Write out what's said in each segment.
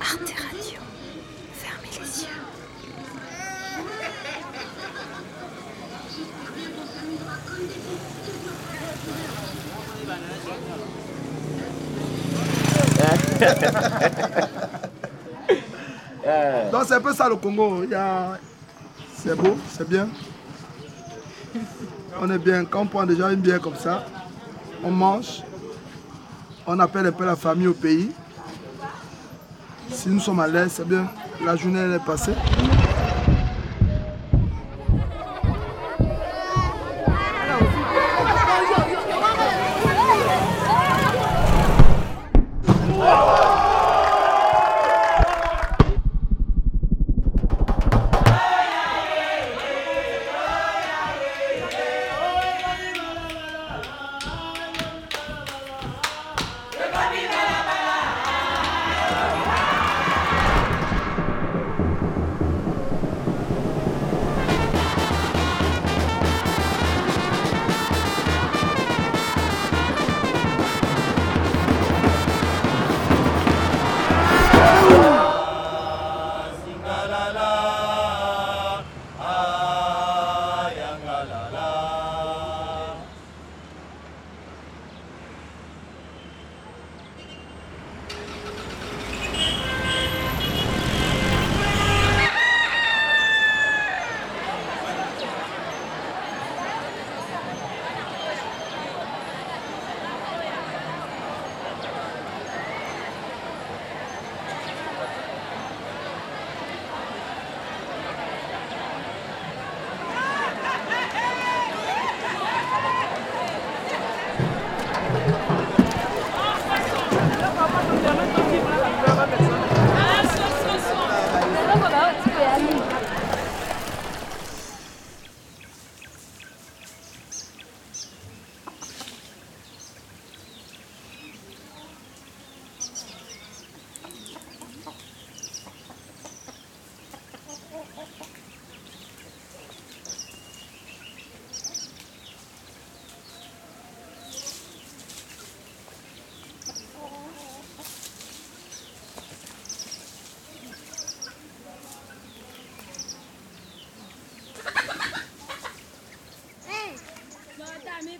Arte Radio. Fermez les yeux. Donc c'est un peu ça le Congo. A... C'est beau, c'est bien. On est bien. Quand on prend déjà une bière comme ça, on mange. On appelle un peu la famille au pays. Si nous sommes à l'aise, c'est bien. La journée est passée.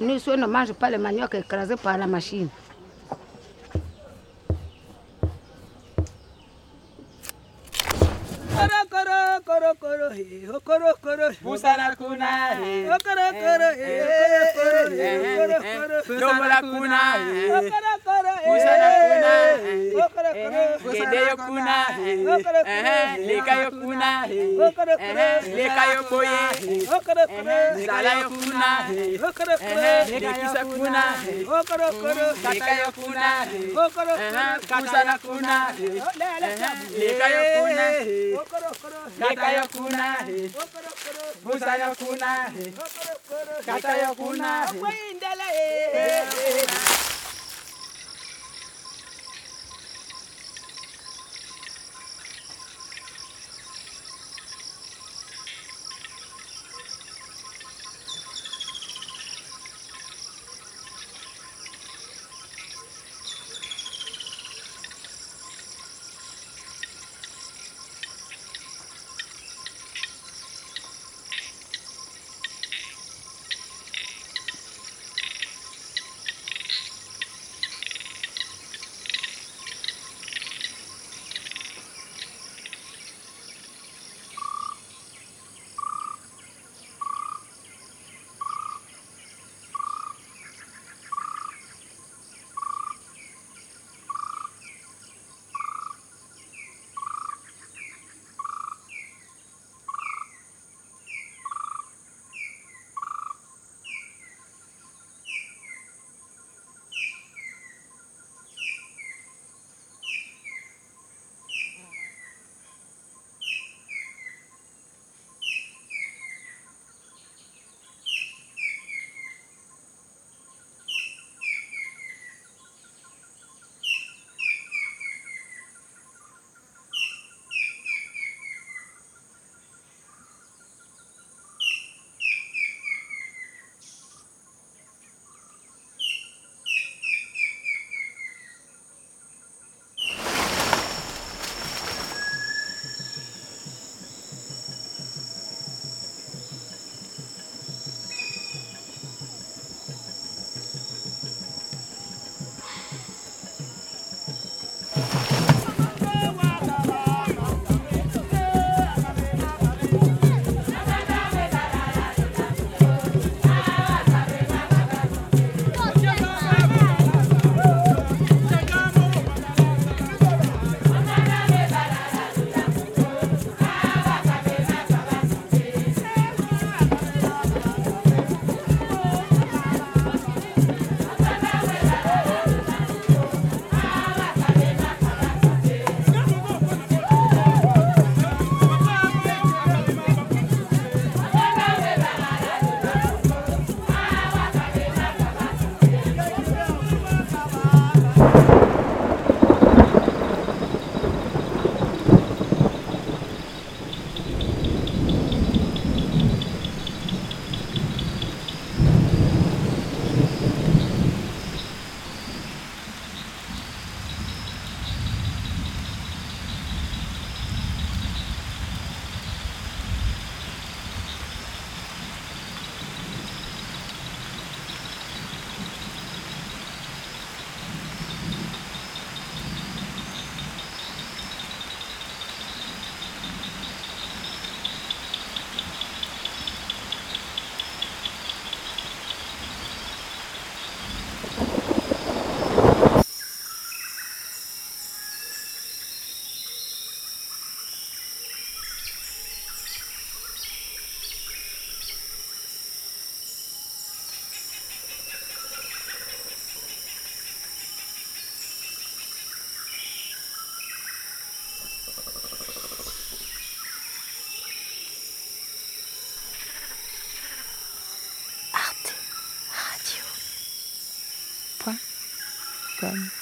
Nous, on ne mange pas le manioc écrasé par la machine. kusana kuna gede yo kuna leka yo kuna leka yo boye sala yo kuna lekisa kuna leka yo kuna kusana kuna leka yo kuna leka yo kuna kusana kuna kata yo kuna them.